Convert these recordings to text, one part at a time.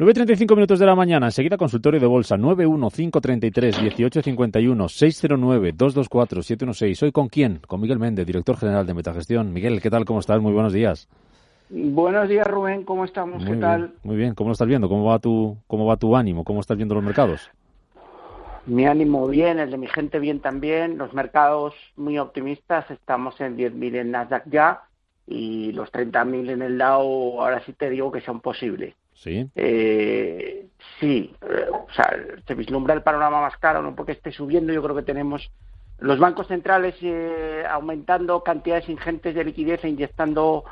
9.35 minutos de la mañana, enseguida consultorio de bolsa 915331851 609 224 716. ¿Hoy con quién? Con Miguel Méndez, director general de Metagestión. Miguel, ¿qué tal? ¿Cómo estás? Muy buenos días. Buenos días, Rubén. ¿Cómo estamos? ¿Qué tal? muy bien. ¿Cómo lo estás viendo? ¿Cómo va tu cómo va tu ánimo? ¿Cómo estás viendo los mercados? Mi ánimo bien, el de mi gente bien también. Los mercados muy optimistas. Estamos en 10.000 en Nasdaq ya y los 30.000 en el Dow ahora sí te digo que son posibles. Sí. Eh, sí, eh, o sea, se vislumbra el panorama más claro, no porque esté subiendo, yo creo que tenemos los bancos centrales eh, aumentando cantidades ingentes de liquidez e inyectando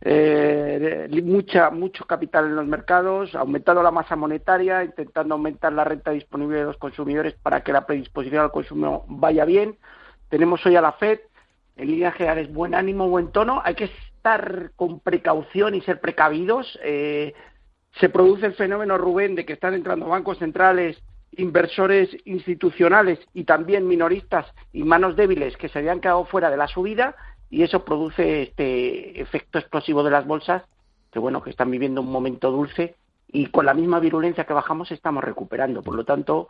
eh, mucha, mucho capital en los mercados, aumentando la masa monetaria, intentando aumentar la renta disponible de los consumidores para que la predisposición al consumo vaya bien. Tenemos hoy a la FED, en líneas generales, buen ánimo, buen tono. Hay que estar con precaución y ser precavidos. Eh, se produce el fenómeno, Rubén, de que están entrando bancos centrales, inversores institucionales y también minoristas y manos débiles que se habían quedado fuera de la subida y eso produce este efecto explosivo de las bolsas que bueno que están viviendo un momento dulce y con la misma virulencia que bajamos estamos recuperando. Por lo tanto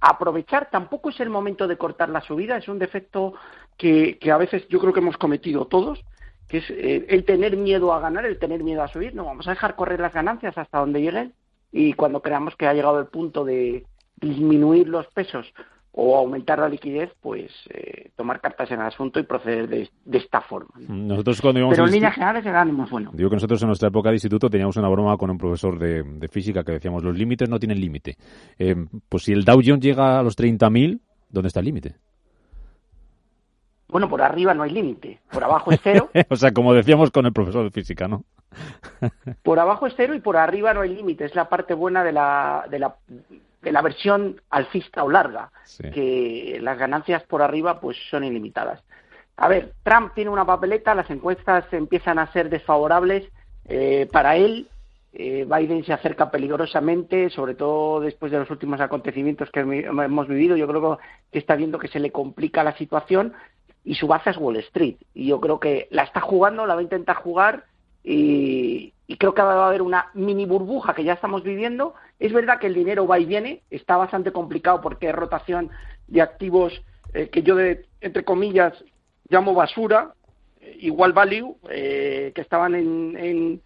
aprovechar tampoco es el momento de cortar la subida es un defecto que, que a veces yo creo que hemos cometido todos que es eh, el tener miedo a ganar, el tener miedo a subir. No, vamos a dejar correr las ganancias hasta donde lleguen y cuando creamos que ha llegado el punto de disminuir los pesos o aumentar la liquidez, pues eh, tomar cartas en el asunto y proceder de, esta forma. Nosotros cuando Pero en líneas generales el ánimo bueno. Digo que nosotros en nuestra época de instituto teníamos una broma con un profesor de, física que decíamos los límites no tienen límite. Eh, pues si el Dow Jones llega a los 30.000, ¿dónde está el límite? Bueno, por arriba no hay límite, por abajo es cero. o sea, como decíamos con el profesor de física, ¿no? por abajo es cero y por arriba no hay límite. Es la parte buena de la, de la, de la versión alcista o larga, que las ganancias por arriba pues son ilimitadas. A ver, Trump tiene una papeleta, las encuestas empiezan a ser desfavorables eh, para él. Eh, Biden se acerca peligrosamente, sobre todo después de los últimos acontecimientos que hemos vivido. Yo creo que está viendo que se le complica la situación y su base es Wall Street. Y yo creo que la está jugando, la va a intentar jugar y, creo que va a haber una mini burbuja que ya estamos viviendo. Es verdad que el dinero va y viene, está bastante complicado porque es rotación de activos eh, que yo, de, entre comillas, llamo basura, eh, igual value, eh, que estaban en,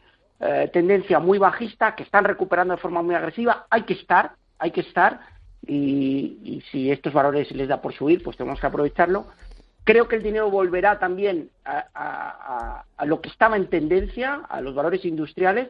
tendencia muy bajista, que están recuperando de forma muy agresiva. Hay que estar, hay que estar. Y, y si estos valores les da por subir, pues tenemos que aprovecharlo Creo que el dinero volverá también a, lo que estaba en tendencia, a los valores industriales,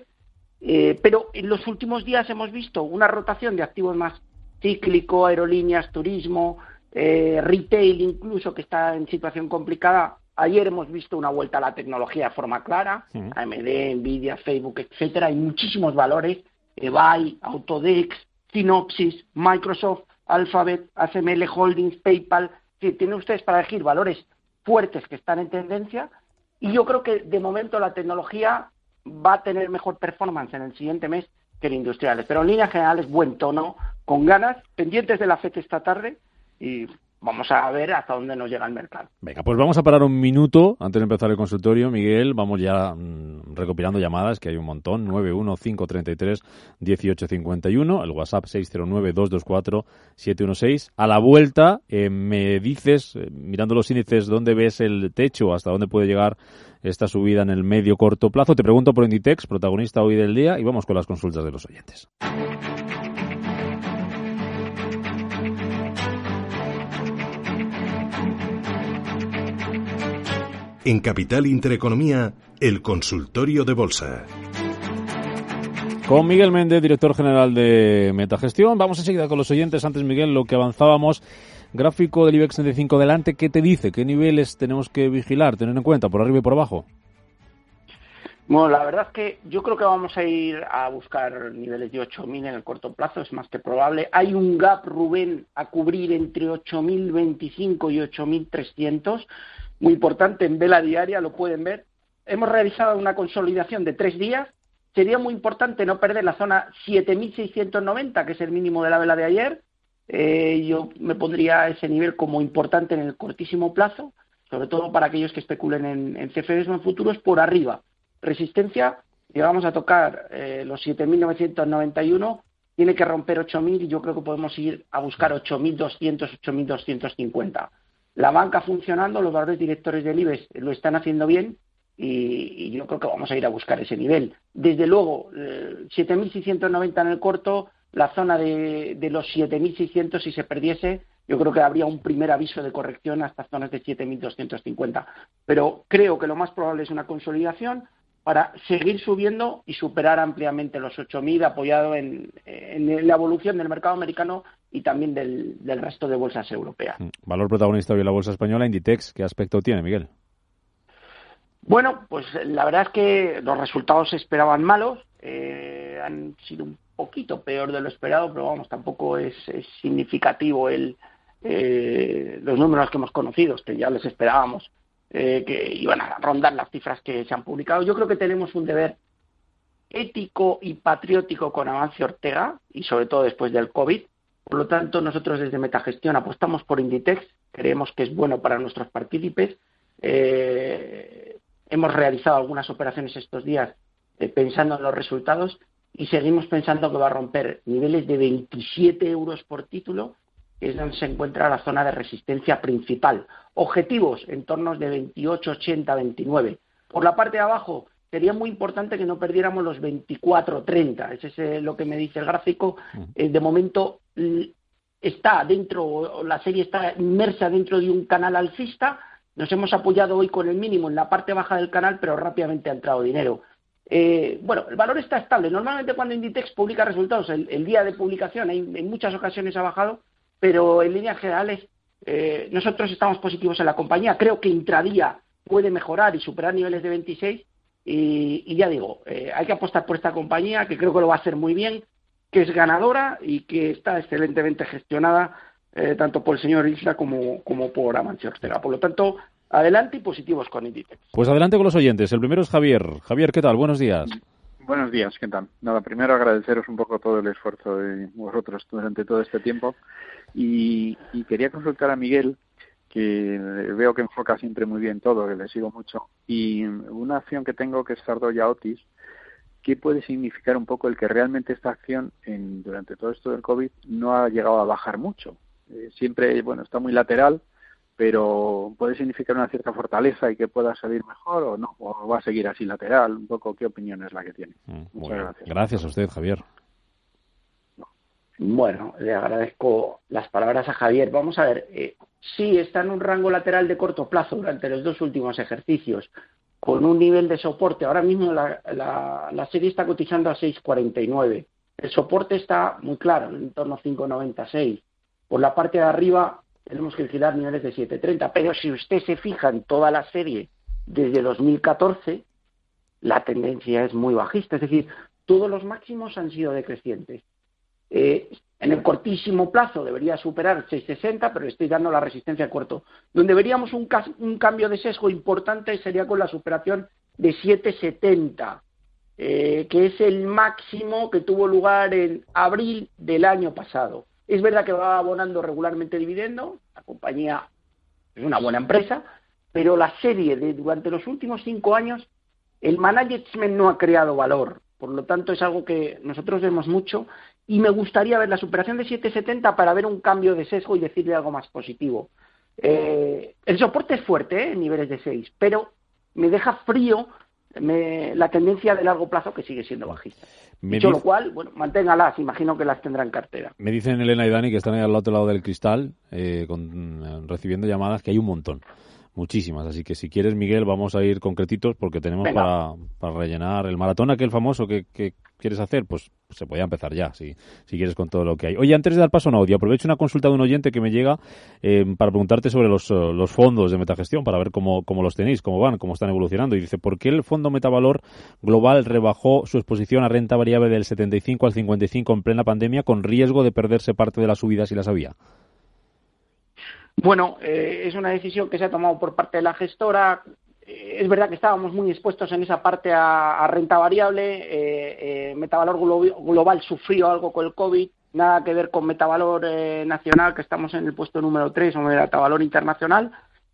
eh, pero en los últimos días hemos visto una rotación de activos más cíclico, aerolíneas, turismo, eh, retail incluso, que está en situación complicada. Ayer hemos visto una vuelta a la tecnología de forma clara, AMD, Nvidia, Facebook, etcétera. Hay muchísimos valores, eBay, Autodex, Synopsys, Microsoft, Alphabet, ASML Holdings, PayPal, tienen ustedes para elegir valores fuertes que están en tendencia y yo creo que de momento la tecnología va a tener mejor performance en el siguiente mes que el industrial. Pero en líneas generales, buen tono, con ganas, pendientes de la fecha esta tarde y vamos a ver hasta dónde nos llega el mercado. Venga, pues vamos a parar un minuto antes de empezar el consultorio. Miguel, vamos ya mm, recopilando llamadas, que hay un montón. 915331851, el WhatsApp 609224716. A la vuelta eh, me dices, eh, mirando los índices, dónde ves el techo, hasta dónde puede llegar esta subida en el medio corto plazo. Te pregunto por Inditex, protagonista hoy del día, y vamos con las consultas de los oyentes. En Capital Intereconomía, el consultorio de bolsa. Con Miguel Méndez, director general de Metagestión. Vamos enseguida con los oyentes. Antes, Miguel, lo que avanzábamos. Gráfico del IBEX 35 delante, ¿qué te dice? ¿Qué niveles tenemos que vigilar, tener en cuenta, por arriba y por abajo? Bueno, la verdad es que yo creo que vamos a ir a buscar niveles de 8.000 en el corto plazo, es más que probable. Hay un gap, Rubén, a cubrir entre 8.025 y 8.300 muy importante en vela diaria, lo pueden ver. Hemos realizado una consolidación de tres días. Sería muy importante no perder la zona 7.690, que es el mínimo de la vela de ayer. Eh, yo me pondría ese nivel como importante en el cortísimo plazo, sobre todo para aquellos que especulen en, en CFDs o en futuros por arriba. Resistencia llegamos a tocar eh, los 7.991, tiene que romper 8.000 y yo creo que podemos ir a buscar 8.200, 8.250. La banca funcionando, los valores directores del IBEX lo están haciendo bien y, yo creo que vamos a ir a buscar ese nivel. Desde luego, 7.690 eh, en el corto, la zona de, de los 7.600 si se perdiese, yo creo que habría un primer aviso de corrección hasta zonas de 7.250. Pero creo que lo más probable es una consolidación para seguir subiendo y superar ampliamente los 8.000 apoyado en, la evolución del mercado americano y también del, resto de bolsas europeas. Mm. Valor protagonista hoy en la bolsa española, Inditex, ¿qué aspecto tiene, Miguel? Bueno, pues la verdad es que los resultados se esperaban malos, eh, han sido un poquito peor de lo esperado, pero vamos, tampoco es, significativo el, eh, los números que hemos conocido, que ya les esperábamos. Eh, que iban a rondar las cifras que se han publicado. Yo creo que tenemos un deber ético y patriótico con Amancio Ortega y sobre todo después del COVID. Por lo tanto, nosotros desde Metagestión apostamos por Inditex, creemos que es bueno para nuestros partícipes. Eh, hemos realizado algunas operaciones estos días eh, pensando en los resultados y seguimos pensando que va a romper niveles de 27 euros por título es donde se encuentra la zona de resistencia principal. Objetivos en torno de 28, 80, 29. Por la parte de abajo, sería muy importante que no perdiéramos los 24, 30. Ese es lo que me dice el gráfico. Eh, de momento está dentro, la serie está inmersa dentro de un canal alcista. Nos hemos apoyado hoy con el mínimo en la parte baja del canal, pero rápidamente ha entrado dinero. Eh, bueno, el valor está estable. Normalmente cuando Inditex publica resultados, el, día de publicación, en muchas ocasiones ha bajado, pero en líneas generales eh, nosotros estamos positivos en la compañía. Creo que intradía puede mejorar y superar niveles de 26 y, ya digo, eh, hay que apostar por esta compañía que creo que lo va a hacer muy bien, que es ganadora y que está excelentemente gestionada eh, tanto por el señor Isla como, como por Amancio Ortega. Por lo tanto, adelante y positivos con Inditex. Pues adelante con los oyentes. El primero es Javier. Javier, ¿qué tal? Buenos días. Buenos días, ¿qué tal? Nada, primero agradeceros un poco todo el esfuerzo de vosotros durante todo este tiempo y, quería consultar a Miguel, que veo que enfoca siempre muy bien todo, que le sigo mucho, y una acción que tengo que es Sardoya Otis, ¿qué puede significar un poco el que realmente esta acción en, durante todo esto del COVID no ha llegado a bajar mucho? Eh, siempre, bueno, está muy lateral, pero puede significar una cierta fortaleza y que pueda salir mejor o no, o va a seguir así lateral, un poco qué opinión es la que tiene. Mm, Muchas gracias. Gracias a usted, Javier. Bueno, le agradezco las palabras a Javier. Vamos a ver, eh, sí está en un rango lateral de corto plazo durante los dos últimos ejercicios, con un nivel de soporte. Ahora mismo la, la, serie está cotizando a 6,49. El soporte está muy claro, en torno a 5,96. Por la parte de arriba tenemos que vigilar niveles de 7,30. Pero si usted se fija en toda la serie desde 2014, la tendencia es muy bajista. Es decir, todos los máximos han sido decrecientes. Eh, en el cortísimo plazo debería superar 660, pero estoy dando la resistencia corto. Donde veríamos un, cambio de sesgo importante sería con la superación de 770, eh, que es el máximo que tuvo lugar en abril del año pasado. Es verdad que va abonando regularmente dividendo, la compañía es una buena empresa, pero la serie de durante los últimos cinco años el management no ha creado valor. Por lo tanto, es algo que nosotros vemos mucho y me gustaría ver la superación de 770 para ver un cambio de sesgo y decirle algo más positivo. Eh, el soporte es fuerte ¿eh? en niveles de 6, pero me deja frío la tendencia de largo plazo que sigue siendo bajista. Dicho lo cual, bueno, manténgalas, imagino que las tendrá en cartera. Me dicen Elena y Dani que están ahí al otro lado del cristal eh, recibiendo llamadas que hay un montón muchísimas. Así que si quieres, Miguel, vamos a ir concretitos porque tenemos para, para, rellenar el maratón aquel famoso que, quieres hacer, pues se podía empezar ya, si, si quieres, con todo lo que hay. Oye, antes de dar paso a un audio, aprovecho una consulta de un oyente que me llega eh, para preguntarte sobre los, los fondos de metagestión, para ver cómo, cómo los tenéis, cómo van, cómo están evolucionando. Y dice, ¿por qué el fondo Metavalor Global rebajó su exposición a renta variable del 75 al 55 en plena pandemia con riesgo de perderse parte de las subidas si las había? Bueno, eh, es una decisión que se ha tomado por parte de la gestora. Eh, es verdad que estábamos muy expuestos en esa parte a, renta variable. Eh, Metavalor Global sufrió algo con el COVID, nada que ver con Metavalor Nacional, que estamos en el puesto número 3, o Metavalor Internacional.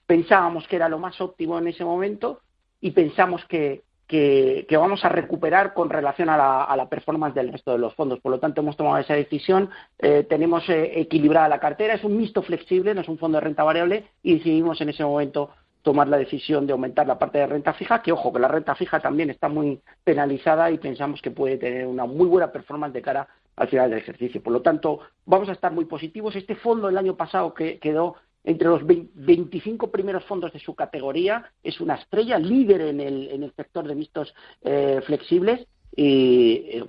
Pensábamos que era lo más óptimo en ese momento y pensamos que, que, vamos a recuperar con relación a la, performance del resto de los fondos. Por lo tanto, hemos tomado esa decisión, eh, tenemos eh, equilibrada la cartera, es un mixto flexible, no es un fondo de renta variable y decidimos en ese momento tomar la decisión de aumentar la parte de renta fija, que ojo, que la renta fija también está muy penalizada y pensamos que puede tener una muy buena performance de cara al final del ejercicio. Por lo tanto, vamos a estar muy positivos. Este fondo el año pasado que quedó entre los 25 primeros fondos de su categoría, es una estrella líder en el, en el sector de mixtos eh, flexibles y eh,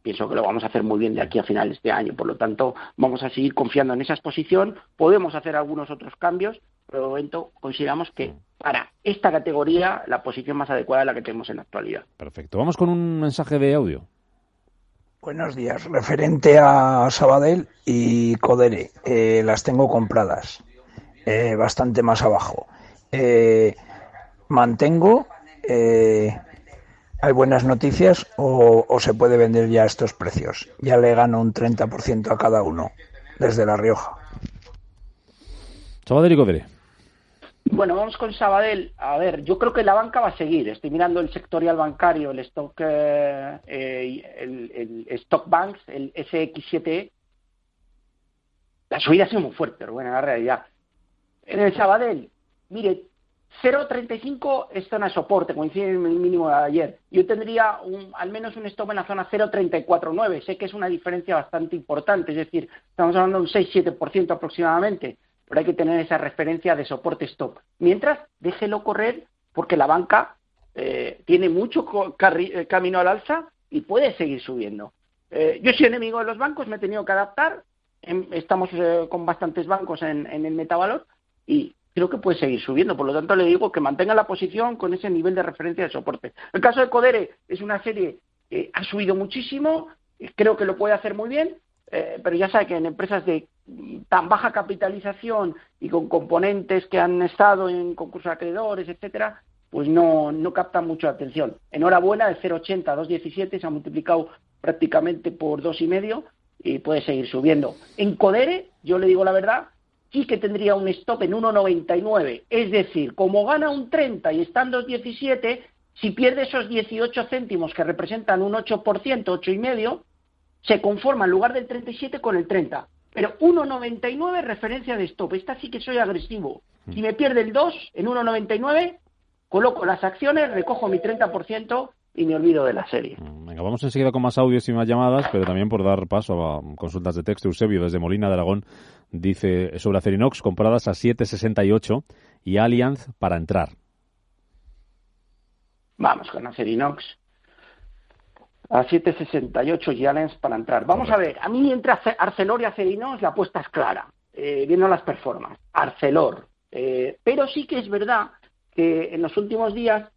pienso que lo vamos a hacer muy bien de aquí a final de este año. Por lo tanto, vamos a seguir confiando en esa exposición. Podemos hacer algunos otros cambios, pero de momento consideramos que para esta categoría la posición más adecuada es la que tenemos en la actualidad. Perfecto. Vamos con un mensaje de audio. Buenos días. Referente a Sabadell y Codere, eh, las tengo compradas. Eh, bastante más abajo. Eh, mantengo, eh, hay buenas noticias o, se puede vender ya estos precios. Ya le gano un 30% a cada uno desde La Rioja. Sabadell y Codere. Bueno, vamos con Sabadell. A ver, yo creo que la banca va a seguir. Estoy mirando el sectorial bancario, el stock, el, el, stock banks, el SX7. La subida ha sido muy fuerte, pero bueno, la realidad. En el Sabadell, mire, 0.35 es zona de soporte, coincide en el mínimo de ayer. Yo tendría un, al menos un stop en la zona 0.349. Sé que es una diferencia bastante importante, es decir, estamos hablando de un 6-7% aproximadamente, pero hay que tener esa referencia de soporte stop. Mientras, déjelo correr porque la banca eh, tiene mucho eh, camino al alza y puede seguir subiendo. Eh, yo soy enemigo de los bancos, me he tenido que adaptar. Em, estamos con bastantes bancos en, en el metavalor y creo que puede seguir subiendo. Por lo tanto, le digo que mantenga la posición con ese nivel de referencia de soporte. El caso de Codere es una serie que ha subido muchísimo, creo que lo puede hacer muy bien, eh, pero ya sabe que en empresas de tan baja capitalización y con componentes que han estado en concursos acreedores, etcétera, pues no, no captan mucho atención. Enhorabuena, de 0,80 a 2,17 se ha multiplicado prácticamente por dos y medio y puede seguir subiendo. En Codere, yo le digo la verdad, sí que tendría un stop en 1,99. Es decir, como gana un 30 y está en 2,17, si pierde esos 18 céntimos que representan un 8%, 8,5, se conforma en lugar del 37 con el 30. Pero 1,99 referencia de stop. Esta sí que soy agresivo. Si me pierde el 2 en 1,99, coloco las acciones, recojo mi 30% y me olvido de la serie. Mm, venga, vamos enseguida con más audios y más llamadas, pero también por dar paso a consultas de texto. Eusebio, desde Molina de Aragón, dice sobre Acerinox compradas a 7,68 y Allianz para entrar. Vamos con Acerinox. A 7,68 y Allianz para entrar. Vamos a ver, a mí entre Arcelor y Acerinox la apuesta es clara, eh, viendo las performances. Arcelor. Eh, pero sí que es verdad que en los últimos días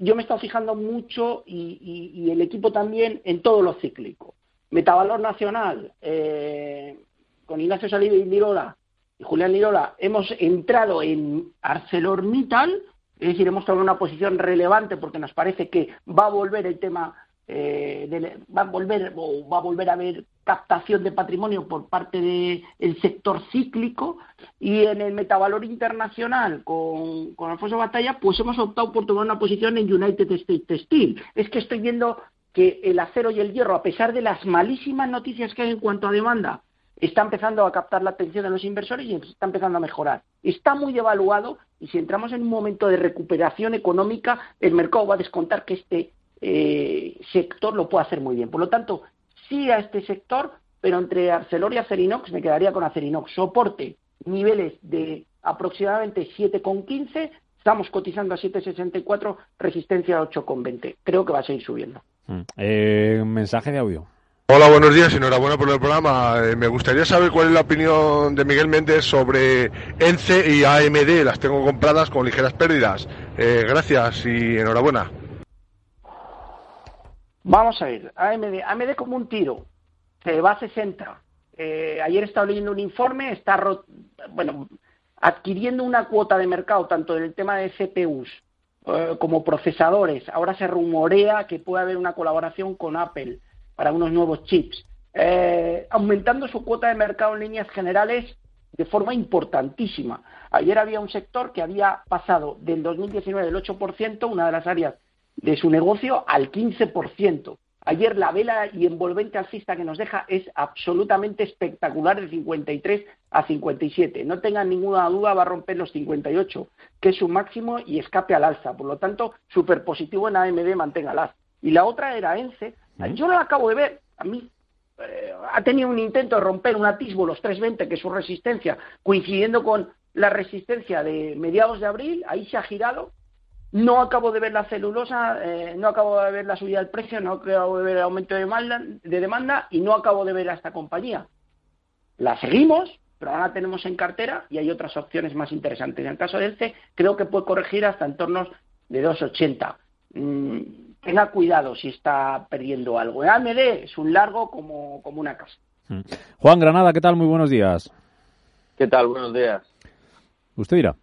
yo me he estado fijando mucho y, el equipo también en todo lo cíclico. Metavalor Nacional, eh, con Ignacio Saliva y Lirola y Julián Lirola, hemos entrado en ArcelorMittal, es decir, hemos tomado una posición relevante porque nos parece que va a volver el tema eh, va a volver o va a volver a haber captación de patrimonio por parte del sector cíclico y en el metavalor internacional con, con Alfonso Batalla pues hemos optado por tomar una posición en United States Steel. Es que estoy viendo que el acero y el hierro, a pesar de las malísimas noticias que hay en cuanto a demanda, está empezando a captar la atención de los inversores y está empezando a mejorar. Está muy devaluado y si entramos en un momento de recuperación económica, el mercado va a descontar que este eh, sector lo puede hacer muy bien. Por lo tanto, sí a este sector, pero entre Arcelor y Acerinox me quedaría con Acerinox. Soporte, niveles de aproximadamente 7,15, estamos cotizando a 7,64, resistencia a 8,20. Creo que va a seguir subiendo. Mm. Eh, mensaje de audio. Hola, buenos días, enhorabuena por el programa. Eh, me gustaría saber cuál es la opinión de Miguel Méndez sobre ENCE y AMD. Las tengo compradas con ligeras pérdidas. Eh, gracias y enhorabuena. Vamos a ver, AMD, como un tiro, se va a 60. Eh, ayer estaba leyendo un informe, está bueno, adquiriendo una cuota de mercado tanto en el tema de CPUs eh, como procesadores. Ahora se rumorea que puede haber una colaboración con Apple para unos nuevos chips, eh, aumentando su cuota de mercado en líneas generales de forma importantísima. Ayer había un sector que había pasado del 2019 del 8%, una de las áreas de su negocio al 15%. Ayer la vela y envolvente alcista que nos deja es absolutamente espectacular de 53 a 57. No tengan ninguna duda, va a romper los 58, que es su máximo y escape al alza. Por lo tanto, súper positivo en AMD, mantenga alza. Y la otra era ENCE. Yo no la acabo de ver. A mí eh, ha tenido un intento de romper un atisbo, los 320, que es su resistencia, coincidiendo con la resistencia de mediados de abril. Ahí se ha girado no acabo de ver la celulosa, eh, no acabo de ver la subida del precio, no acabo de ver el aumento de demanda, de demanda y no acabo de ver a esta compañía. La seguimos, pero ahora la tenemos en cartera y hay otras opciones más interesantes. En el caso del C, creo que puede corregir hasta en torno de 2,80. Mm, tenga cuidado si está perdiendo algo. En AMD es un largo como, como una casa. Mm. Juan Granada, ¿qué tal? Muy buenos días. ¿Qué tal? Buenos días. Usted dirá.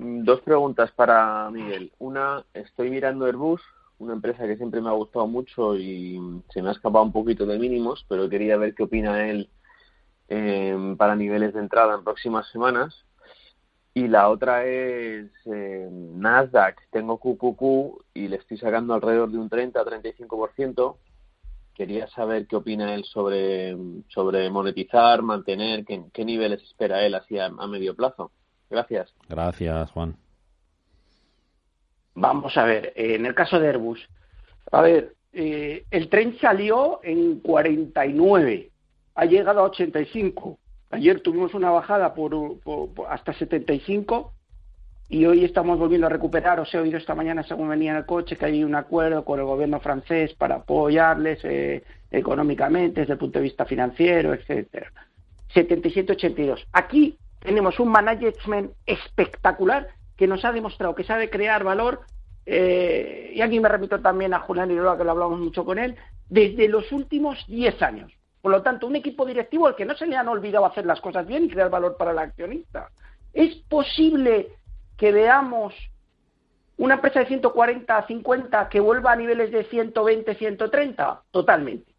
Mm, dos preguntas para Miguel. Una, estoy mirando Airbus, una empresa que siempre me ha gustado mucho y se me ha escapado un poquito de mínimos, pero quería ver qué opina él eh, para niveles de entrada en próximas semanas. Y la otra es eh, Nasdaq. Tengo QQQ y le estoy sacando alrededor de un 30 a 35%. Quería saber qué opina él sobre, sobre monetizar, mantener, qué, qué niveles espera él así a medio plazo. Gracias. Gracias, Juan. Vamos a ver, en el caso de Airbus, a ver, eh, el tren salió en 49, ha llegado a 85. Ayer tuvimos una bajada por, hasta 75 y hoy estamos volviendo a recuperar. Os he oído esta mañana, según venía en el coche, que hay un acuerdo con el gobierno francés para apoyarles eh, económicamente desde el punto de vista financiero, etcétera. 77-82. Aquí tenemos un management espectacular que nos ha demostrado que sabe crear valor. Eh, y aquí me repito también a Julián Irola, que lo hablamos mucho con él, desde los últimos 10 años. Por lo tanto, un equipo directivo al que no se le han olvidado hacer las cosas bien y crear valor para el accionista. ¿Es posible que veamos una empresa de 140 a 50 que vuelva a niveles de 120, 130? Totalmente.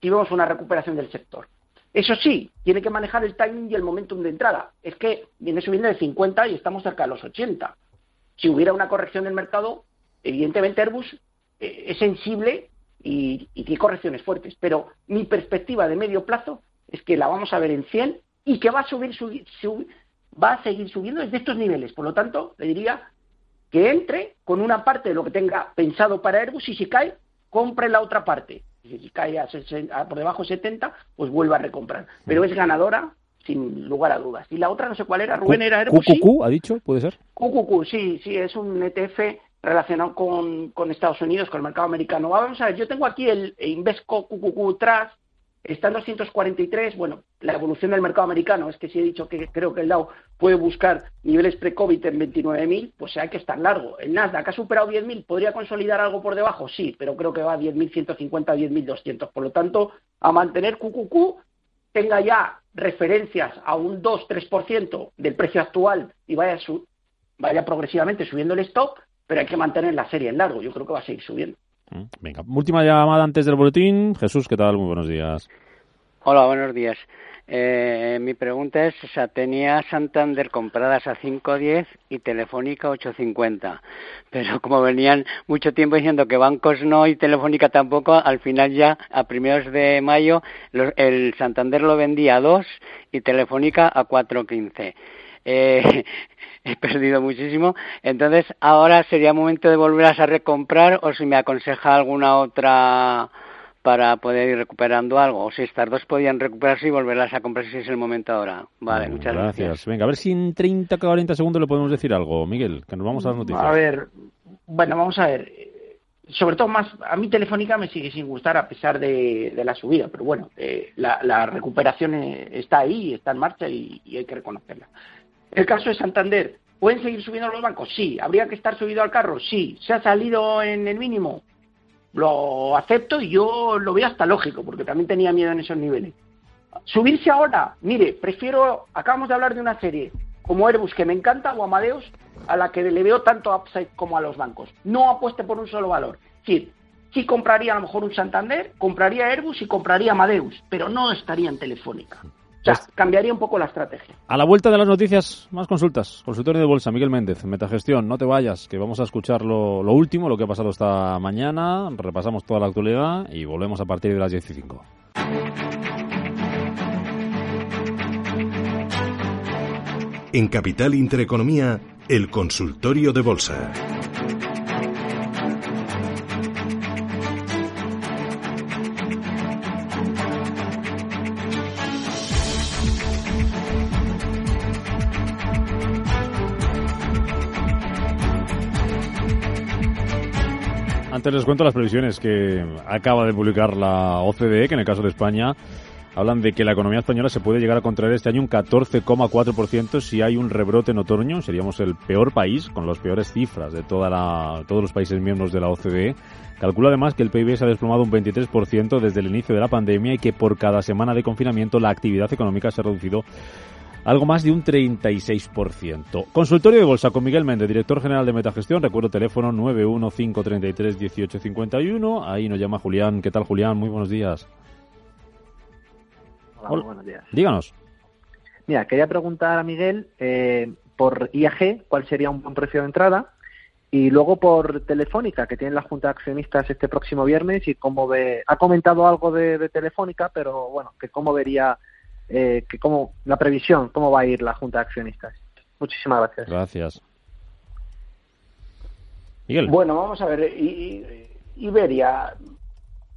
Si vemos una recuperación del sector. Eso sí, tiene que manejar el timing y el momentum de entrada. Es que viene subiendo de 50 y estamos cerca de los 80. Si hubiera una corrección del mercado, evidentemente Airbus eh, es sensible y, tiene correcciones fuertes. Pero mi perspectiva de medio plazo es que la vamos a ver en 100 y que va a subir, va a seguir subiendo desde estos niveles. Por lo tanto, le diría que entre con una parte de lo que tenga pensado para Airbus y si cae, compre la otra parte si cae a, por debajo de 70, pues vuelve a recomprar. Pero es ganadora sin lugar a dudas. Y la otra, no sé cuál era, Rubén, era Airbus. ¿QQQ ha dicho? ¿Puede ser? QQQ, sí, sí, es un ETF relacionado con, con Estados Unidos, con el mercado americano. Vamos a ver, yo tengo aquí el Invesco QQQ Trust, Está en 243, bueno, la evolución del mercado americano es que si he dicho que creo que el Dow puede buscar niveles pre-COVID en 29.000, pues hay que estar largo. El Nasdaq ha superado 10.000, ¿podría consolidar algo por debajo? Sí, pero creo que va a 10.150, 10.200. Por lo tanto, a mantener QQQ, tenga ya referencias a un 2-3% del precio actual y vaya, vaya progresivamente subiendo el stock, pero hay que mantener la serie en largo. Yo creo que va a seguir subiendo. Mm, venga, última llamada antes del boletín. Jesús, ¿qué tal? Muy buenos días. Hola, buenos días. Eh, mi pregunta es, o sea, tenía Santander compradas a 5.10 y Telefónica 8.50, pero como venían mucho tiempo diciendo que bancos no y Telefónica tampoco, al final ya a primeros de mayo el Santander lo vendía a 2 y Telefónica a 4.15. Eh, he perdido muchísimo. Entonces, ahora sería momento de volverlas a recomprar o si me aconseja alguna otra para poder ir recuperando algo. O si estas dos podían recuperarse y volverlas a comprar si es el momento ahora. Vale, muchas gracias. Venga, a ver si en 30 o 40 segundos le podemos decir algo, Miguel, que nos vamos a las noticias. A ver, bueno, vamos a ver. Sobre todo más, a mí Telefónica me sigue sin gustar a pesar de, la subida, pero bueno, eh, la, recuperación eh, está ahí, está en marcha y hay que reconocerla. El caso de Santander, ¿pueden seguir subiendo los bancos? Sí. ¿Habría que estar subido al carro? Sí. ¿Se ha salido en el mínimo? Lo acepto y yo lo veo hasta lógico, porque también tenía miedo en esos niveles. Subirse ahora, mire, prefiero, acabamos de hablar de una serie como Airbus, que me encanta, o Amadeus, a la que le veo tanto upside como a los bancos. No apueste por un solo valor. Es decir, sí compraría a lo mejor un Santander, compraría Airbus y compraría Amadeus, pero no estaría en Telefónica. O sea, cambiaría un poco la estrategia. A la vuelta de las noticias, más consultas. Consultorio de Bolsa, Miguel Méndez, Metagestión. No te vayas, que vamos a escuchar lo, lo último, lo que ha pasado esta mañana. Repasamos toda la actualidad y volvemos a partir de las 15. En Capital Intereconomía, el consultorio de bolsa. Antes les cuento las previsiones que acaba de publicar la OCDE, que en el caso de España hablan de que la economía española se puede llegar a contraer este año un 14,4% si hay un rebrote en otoño. Seríamos el peor país, con las peores cifras de toda la, todos los países miembros de la OCDE. Calcula además que el PIB se ha desplomado un 23% desde el inicio de la pandemia y que por cada semana de confinamiento la actividad económica se ha reducido algo más de un 36%. Consultorio de Bolsa con Miguel Méndez, director general de Metagestión. Recuerdo teléfono 915331851. Ahí nos llama Julián. ¿Qué tal, Julián? Muy buenos días. Hola, buenos días. Díganos. Mira, quería preguntar a Miguel eh, por IAG cuál sería un buen precio de entrada y luego por Telefónica, que tiene la Junta de Accionistas este próximo viernes y cómo ve. Ha comentado algo de, de Telefónica, pero bueno, que cómo vería eh, que cómo, la previsión, cómo va a ir la Junta de Accionistas. Muchísimas gracias. Gracias. Miguel. Bueno, vamos a ver. Iberia,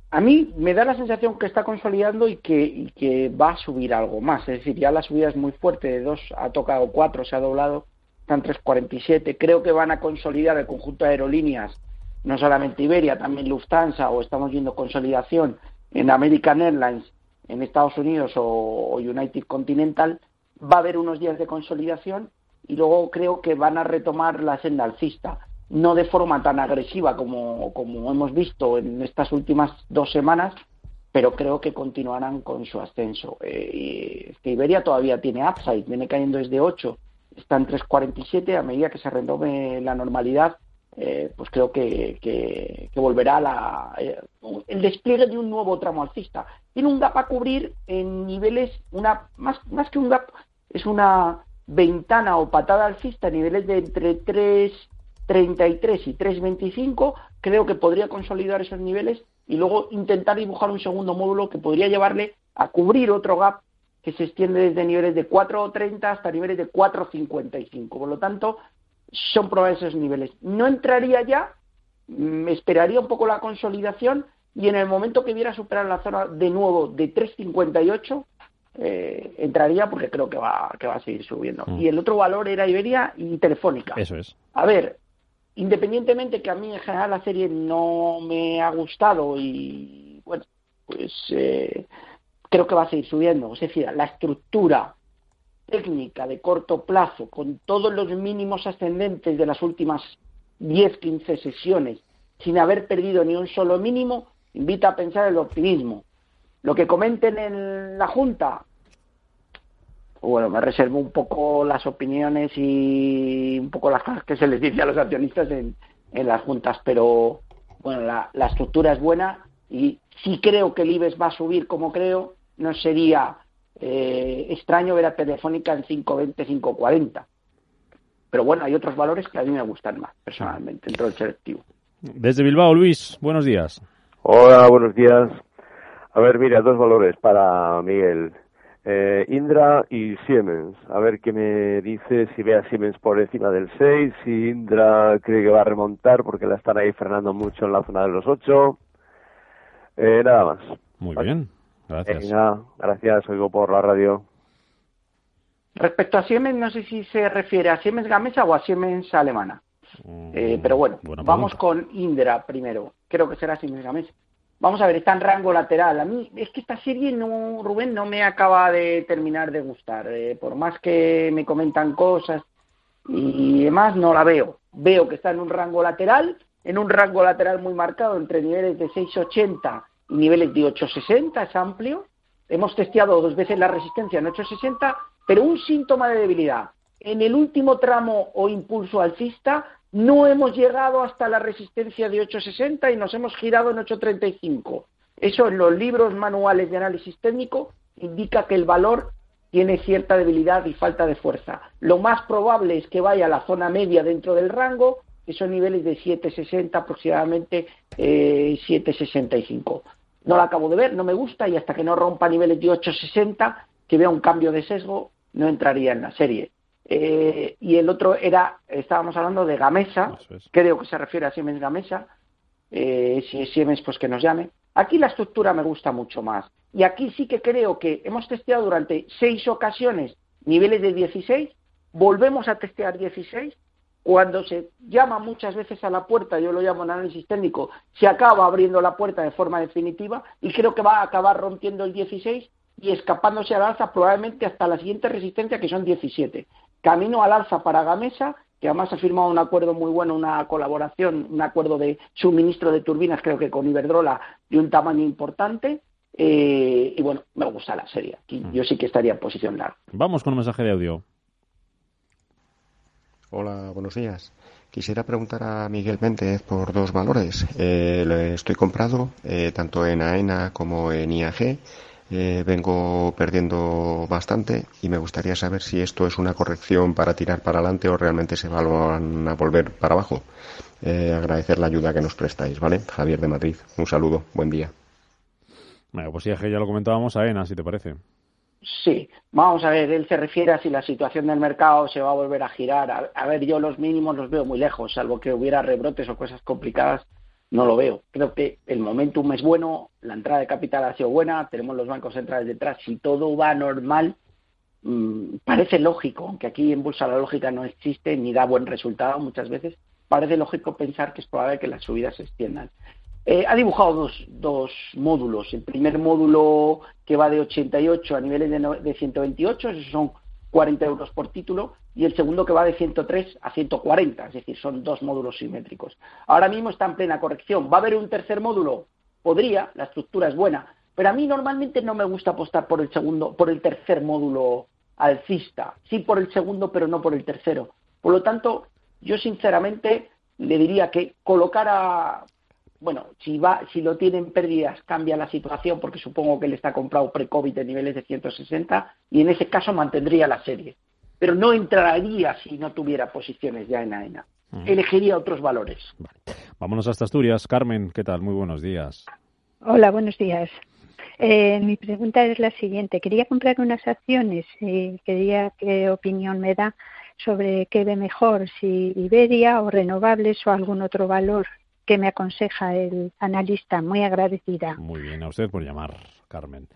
a mí me da la sensación que está consolidando y que, que va a subir algo más. Es decir, ya la subida es muy fuerte, de 2 ha tocado 4, se ha doblado, están 3,47. Creo que van a consolidar el conjunto de aerolíneas, no solamente Iberia, también Lufthansa, o estamos viendo consolidación en American Airlines en Estados Unidos o, United Continental, va a haber unos días de consolidación y luego creo que van a retomar la senda alcista, no de forma tan agresiva como, como hemos visto en estas últimas dos semanas, pero creo que continuarán con su ascenso. Eh, que Iberia todavía tiene upside, viene cayendo desde 8, está en 3.47, a medida que se retome la normalidad, eh, pues creo que, que, volverá la, eh, el despliegue de un nuevo tramo alcista. Tiene un gap a cubrir en niveles, una más, más que un gap, es una ventana o patada alcista a niveles de entre 3.33 y 3.25. Creo que podría consolidar esos niveles y luego intentar dibujar un segundo módulo que podría llevarle a cubrir otro gap que se extiende desde niveles de 4.30 hasta niveles de 4.55. Por lo tanto, son probables esos niveles. No entraría ya, me esperaría un poco la consolidación y en el momento que viera superar la zona de nuevo de 358 eh, entraría porque creo que va que va a seguir subiendo. Mm. Y el otro valor era Iberia y Telefónica. Eso es. A ver, independientemente que a mí en general la serie no me ha gustado y bueno, pues eh, creo que va a seguir subiendo. Es decir, la estructura técnica de corto plazo con todos los mínimos ascendentes de las últimas 10-15 sesiones sin haber perdido ni un solo mínimo, invita a pensar el optimismo. Lo que comenten en la Junta, bueno, me reservo un poco las opiniones y un poco las cosas que se les dice a los accionistas en, en las juntas, pero bueno, la, la estructura es buena y si creo que el IBEX va a subir como creo, no sería eh, extraño ver a Telefónica en 5.20, 5.40. Pero bueno, hay otros valores que a mí me gustan más, personalmente, dentro del selectivo. Desde Bilbao, Luis, buenos días. Hola, buenos días. A ver, mira, dos valores para Miguel. Eh, Indra y Siemens. A ver qué me dice si ve a Siemens por encima del 6, si Indra cree que va a remontar porque la están ahí frenando mucho en la zona de los 8. Eh, nada más. Muy bien. Gracias. gracias, oigo por la radio. Respecto a Siemens, no sé si se refiere a Siemens Gamesa o a Siemens alemana. Mm, eh, pero bueno, vamos con Indra primero. Creo que será Siemens Gamesa. Vamos a ver, está en rango lateral. A mí es que esta serie, no, Rubén, no me acaba de terminar de gustar. Eh, por más que me comentan cosas y demás, no la veo. Veo que está en un rango lateral, en un rango lateral muy marcado entre niveles de 680 niveles de 860, es amplio. Hemos testeado dos veces la resistencia en 860, pero un síntoma de debilidad. En el último tramo o impulso alcista no hemos llegado hasta la resistencia de 860 y nos hemos girado en 835. Eso en los libros manuales de análisis técnico indica que el valor tiene cierta debilidad y falta de fuerza. Lo más probable es que vaya a la zona media dentro del rango, que son niveles de 7,60 aproximadamente eh, 7,65. No la acabo de ver, no me gusta y hasta que no rompa niveles de 8,60, que vea un cambio de sesgo, no entraría en la serie. Eh, y el otro era, estábamos hablando de Gamesa, creo que se refiere a Siemens Gamesa, eh, si es Siemens pues que nos llame. Aquí la estructura me gusta mucho más. Y aquí sí que creo que hemos testeado durante seis ocasiones niveles de 16, volvemos a testear 16, cuando se llama muchas veces a la puerta, yo lo llamo análisis técnico, se acaba abriendo la puerta de forma definitiva y creo que va a acabar rompiendo el 16 y escapándose al alza probablemente hasta la siguiente resistencia que son 17. Camino al alza para Gamesa, que además ha firmado un acuerdo muy bueno, una colaboración, un acuerdo de suministro de turbinas, creo que con Iberdrola, de un tamaño importante. Eh, y bueno, me gusta la serie. Mm. yo sí que estaría en posición larga. Vamos con un mensaje de audio. Hola, buenos días. Quisiera preguntar a Miguel Méndez por dos valores. Eh, estoy comprado eh, tanto en AENA como en IAG. Eh, vengo perdiendo bastante y me gustaría saber si esto es una corrección para tirar para adelante o realmente se van a volver para abajo. agradecer la ayuda que nos prestáis, ¿vale? Javier de Madrid. Un saludo. Buen día. Bueno, pues IAG ya lo comentábamos, AENA, si te parece. Sí, vamos a ver, él se refiere a si la situación del mercado se va a volver a girar. A, ver, yo los mínimos los veo muy lejos, salvo que hubiera rebrotes o cosas complicadas, no lo veo. Creo que el momentum es bueno, la entrada de capital ha sido buena, tenemos los bancos centrales detrás, si todo va normal, mm, parece lógico, aunque aquí en Bolsa la lógica no existe ni da buen resultado muchas veces, parece lógico pensar que es probable que las subidas se extiendan. Eh, ha dibujado dos, dos, módulos. El primer módulo que va de 88 a niveles de, de 128, esos son 40 euros por título, y el segundo que va de 103 a 140, es decir, son dos módulos simétricos. Ahora mismo está en plena corrección. ¿Va a haber un tercer módulo? Podría, la estructura es buena, pero a mí normalmente no me gusta apostar por el segundo, por el tercer módulo alcista. Sí por el segundo, pero no por el tercero. Por lo tanto, yo sinceramente le diría que colocara bueno, si va, si lo tienen pérdidas, cambia la situación porque supongo que él está comprado pre-COVID de niveles de 160 y en ese caso mantendría la serie. Pero no entraría si no tuviera posiciones ya en AENA. Elegiría otros valores. Vámonos hasta Asturias. Carmen, ¿qué tal? Muy buenos días. Hola, buenos días. Eh, mi pregunta es la siguiente. Quería comprar unas acciones y quería qué opinión me da sobre qué ve mejor, si Iberia o renovables o algún otro valor que me aconseja el analista. Muy agradecida. Muy bien, a usted por llamar, Carmen.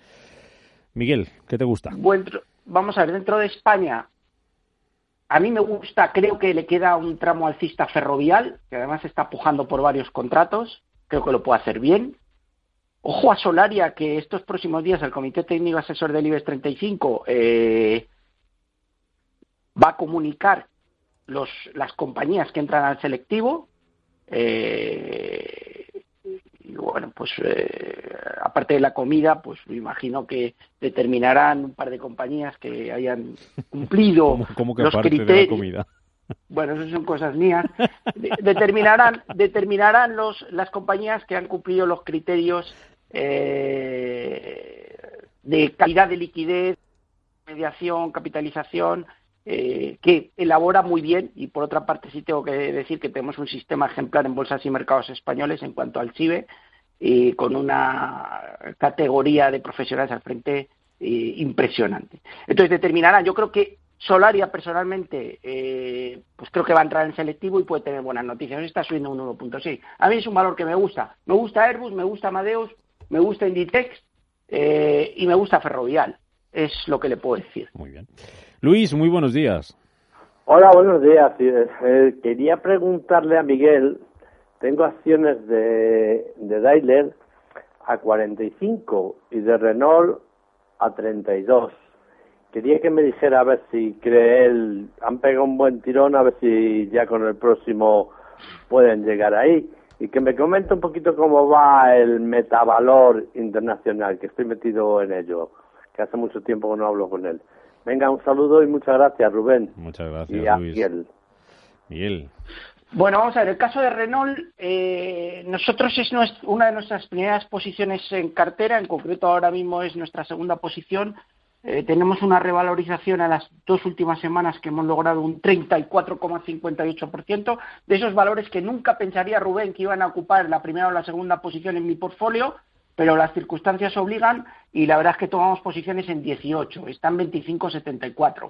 Miguel, ¿qué te gusta? vamos a ver, dentro de España, a mí me gusta, creo que le queda un tramo alcista ferrovial, que además está pujando por varios contratos, creo que lo puede hacer bien. Ojo a Solaria, que estos próximos días el Comité Técnico Asesor del IBEX 35 eh, va a comunicar los, las compañías que entran al selectivo, eh, y bueno, pues eh, aparte de la comida, pues me imagino que determinarán un par de compañías que hayan cumplido los criterios. comida? Bueno, eso son cosas mías. determinarán, determinarán los, las compañías que han cumplido los criterios eh, de calidad de liquidez, mediación, capitalización eh, que elabora muy bien y por otra parte sí tengo que decir que tenemos un sistema ejemplar en bolsas y mercados españoles en cuanto al CIBE y con una categoría de profesionales al frente eh, impresionante. Entonces determinarán, yo creo que Solaria personalmente eh, pues creo que va a entrar en selectivo y puede tener buenas noticias. Está subiendo un 1.6. A mí es un valor que me gusta. Me gusta Airbus, me gusta Amadeus, me gusta Inditex y me gusta Ferrovial. Es lo que le puedo decir. Muy bien. Luis, muy buenos días. Hola, buenos días. Eh, quería preguntarle a Miguel, tengo acciones de, de Daimler a 45 y de Renault a 32. Quería que me dijera a ver si cree él, han pegado un buen tirón, a ver si ya con el próximo pueden llegar ahí. Y que me comente un poquito cómo va el metavalor internacional, que estoy metido en ello, que hace mucho tiempo que no hablo con él. Venga, un saludo y muchas gracias, Rubén. Muchas gracias, y a Miguel. Miguel. Bueno, vamos a ver, el caso de Renault, eh, nosotros es una de nuestras primeras posiciones en cartera, en concreto ahora mismo es nuestra segunda posición. eh, tenemos una revalorización a las dos últimas semanas que hemos logrado un 34,58%, de esos valores que nunca pensaría Rubén que iban a ocupar la primera o la segunda posición en mi portfolio, pero las circunstancias obligan y la verdad es que tomamos posiciones en 18, están 25,74,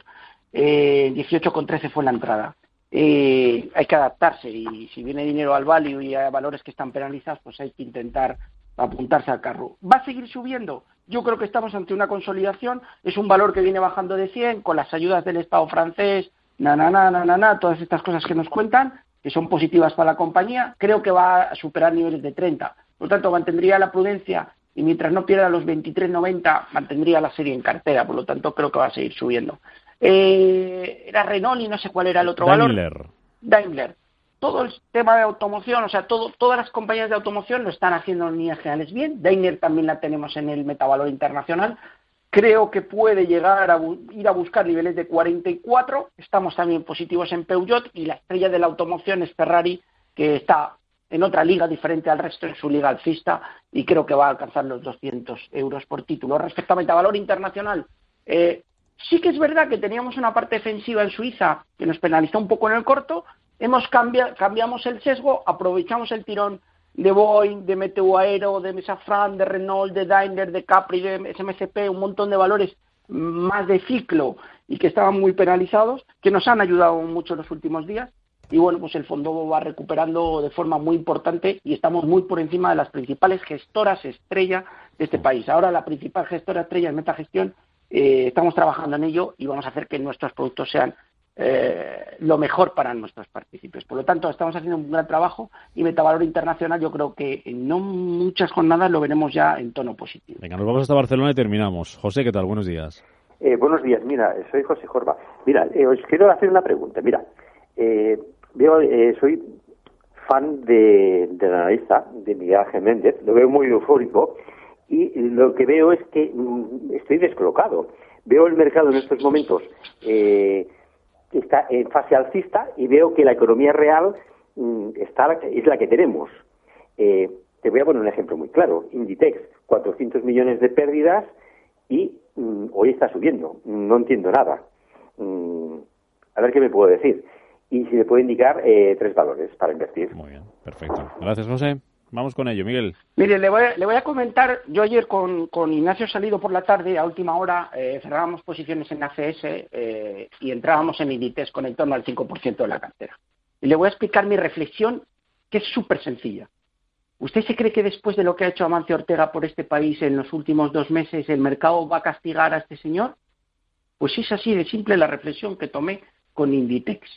eh, 18,13 fue la entrada. Eh, hay que adaptarse y si viene dinero al value y hay valores que están penalizados, pues hay que intentar apuntarse al carro. ¿Va a seguir subiendo? Yo creo que estamos ante una consolidación. Es un valor que viene bajando de 100 con las ayudas del Estado francés, na, na, na, na, na, todas estas cosas que nos cuentan, que son positivas para la compañía. Creo que va a superar niveles de 30. Por lo tanto, mantendría la prudencia y mientras no pierda los 23.90, mantendría la serie en cartera. Por lo tanto, creo que va a seguir subiendo. Eh, era Renault y no sé cuál era el otro Daimler. valor. Daimler todo el tema de automoción, o sea, todo, todas las compañías de automoción lo están haciendo en líneas generales bien. Daimler también la tenemos en el metavalor internacional. Creo que puede llegar a ir a buscar niveles de 44. Estamos también positivos en Peugeot y la estrella de la automoción es Ferrari, que está en otra liga diferente al resto, en su liga alcista, y creo que va a alcanzar los 200 euros por título. Respecto a metavalor internacional, eh, sí que es verdad que teníamos una parte defensiva en Suiza que nos penalizó un poco en el corto, hemos cambiado, cambiamos el sesgo, aprovechamos el tirón de Boeing, de Meteo Aero, de Mesafran, de Renault, de Daimler, de Capri, de SMCP, un montón de valores más de ciclo y que estaban muy penalizados, que nos han ayudado mucho en los últimos días. Y bueno, pues el fondo va recuperando de forma muy importante y estamos muy por encima de las principales gestoras estrella de este país. Ahora la principal gestora estrella es Metagestión, eh, estamos trabajando en ello y vamos a hacer que nuestros productos sean eh, lo mejor para nuestros partícipes. Por lo tanto, estamos haciendo un gran trabajo y Metavalor Internacional yo creo que en no muchas jornadas lo veremos ya en tono positivo. Venga, nos vamos hasta Barcelona y terminamos. José, ¿qué tal? Buenos días. Eh, buenos días, mira, soy José Jorba. Mira, eh, os quiero hacer una pregunta. Mira, veo, soy fan de, del analista, de Miguel Ángel Méndez, lo veo muy eufórico y lo que veo es que mm, estoy descolocado. Veo el mercado en estos momentos eh, está en fase alcista y veo que la economía real mm, está, es la que tenemos. Eh, te voy a poner un ejemplo muy claro. Inditex, 400 millones de pérdidas y mm, hoy está subiendo. No entiendo nada. A ver qué me puedo decir. Y si me puede indicar eh, tres valores para invertir. Muy bien, perfecto. Gracias, José. Vamos con ello, Miguel. Mire, le voy, a, le voy a comentar, yo ayer con, con, Ignacio Salido por la tarde, a última hora, eh, cerrábamos posiciones en ACS eh, y entrábamos en Inditex con en torno al 5% de la cartera. Y le voy a explicar mi reflexión, que es súper sencilla. ¿Usted se cree que después de lo que ha hecho Amancio Ortega por este país en los últimos dos meses, el mercado va a castigar a este señor? Pues es así de simple la reflexión que tomé con Inditex.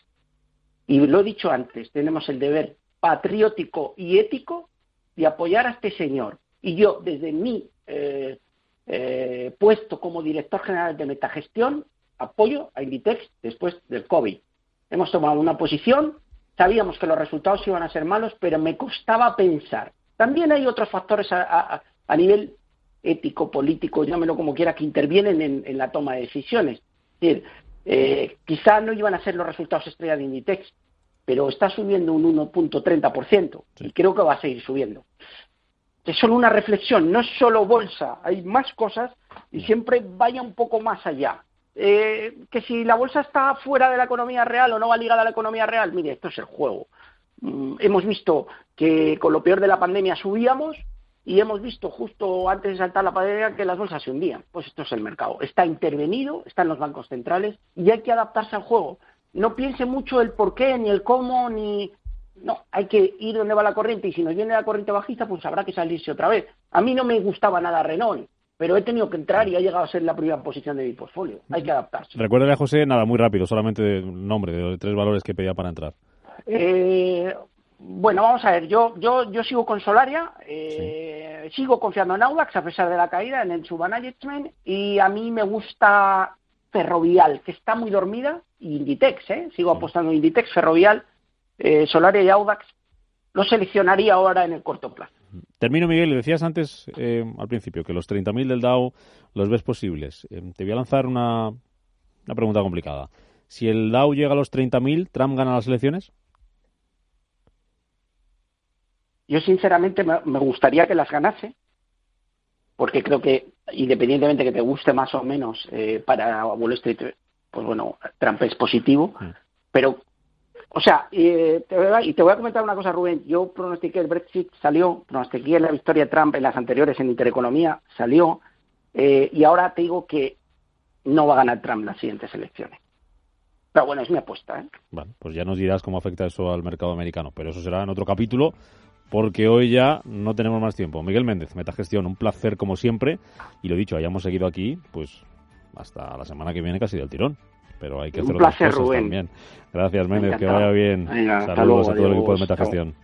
Y lo he dicho antes, tenemos el deber patriótico y ético de apoyar a este señor. Y yo, desde mi eh, eh, puesto como director general de Metagestión, apoyo a Inditex después del COVID. Hemos tomado una posición, sabíamos que los resultados iban a ser malos, pero me costaba pensar. También hay otros factores a, nivel ético, político, llámelo como quiera, que intervienen en, la toma de decisiones. Es decir, eh, quizá no iban a ser los resultados estrella de Inditex, pero está subiendo un 1.30% y creo que va a seguir subiendo. Es solo una reflexión, no es solo bolsa, hay más cosas y siempre vaya un poco más allá. Eh, que si la bolsa está fuera de la economía real o no va ligada a la economía real, mire, esto es el juego. Mm, hemos visto que con lo peor de la pandemia subíamos y hemos visto justo antes de saltar la pandemia que las bolsas se hundían. Pues esto es el mercado. Está intervenido, están los bancos centrales y hay que adaptarse al juego no piense mucho el por qué, ni el cómo, ni... No, hay que ir donde va la corriente y si nos viene la corriente bajista, pues habrá que salirse otra vez. A mí no me gustaba nada Renault, pero he tenido que entrar y ha llegado a ser la primera posición de mi portfolio. Hay que adaptarse. Recuérdale a José, nada, muy rápido, solamente un nombre de tres valores que pedía para entrar. Eh, bueno, vamos a ver, yo, yo, yo sigo con Solaria, eh, sigo confiando en Audax a pesar de la caída en el submanagement y a mí me gusta Ferrovial, que está muy dormida, y Inditex, ¿eh? sigo apostando en Inditex, Ferrovial, eh, Solaria y Audax, lo seleccionaría ahora en el corto plazo. Termino, Miguel, decías antes, eh, al principio, que los 30.000 del DAO los ves posibles. Eh, te voy a lanzar una, una pregunta complicada. Si el DAO llega a los 30.000, ¿Trump gana las elecciones? Yo, sinceramente, me gustaría que las ganase, porque creo que independientemente que te guste más o menos eh, para Wall Street, pues bueno, Trump es positivo, mm. pero, o sea, y te, voy a comentar una cosa, Rubén, yo pronostiqué el Brexit, salió, pronostiqué la victoria de Trump en las anteriores en Intereconomía, salió, eh, y ahora te digo que no va a ganar Trump las siguientes elecciones. Pero bueno, es mi apuesta. ¿eh? Bueno, pues ya nos dirás cómo afecta eso al mercado americano, pero eso será en otro capítulo porque hoy ya no tenemos más tiempo. Miguel Méndez, Metagestión, un placer como siempre. Y lo dicho, hayamos seguido aquí, pues hasta la semana que viene casi del tirón. Pero hay que hacer un placer, otras cosas Rubén. también. Gracias, Méndez, que vaya bien. Saludos a todo el equipo de Metagestión.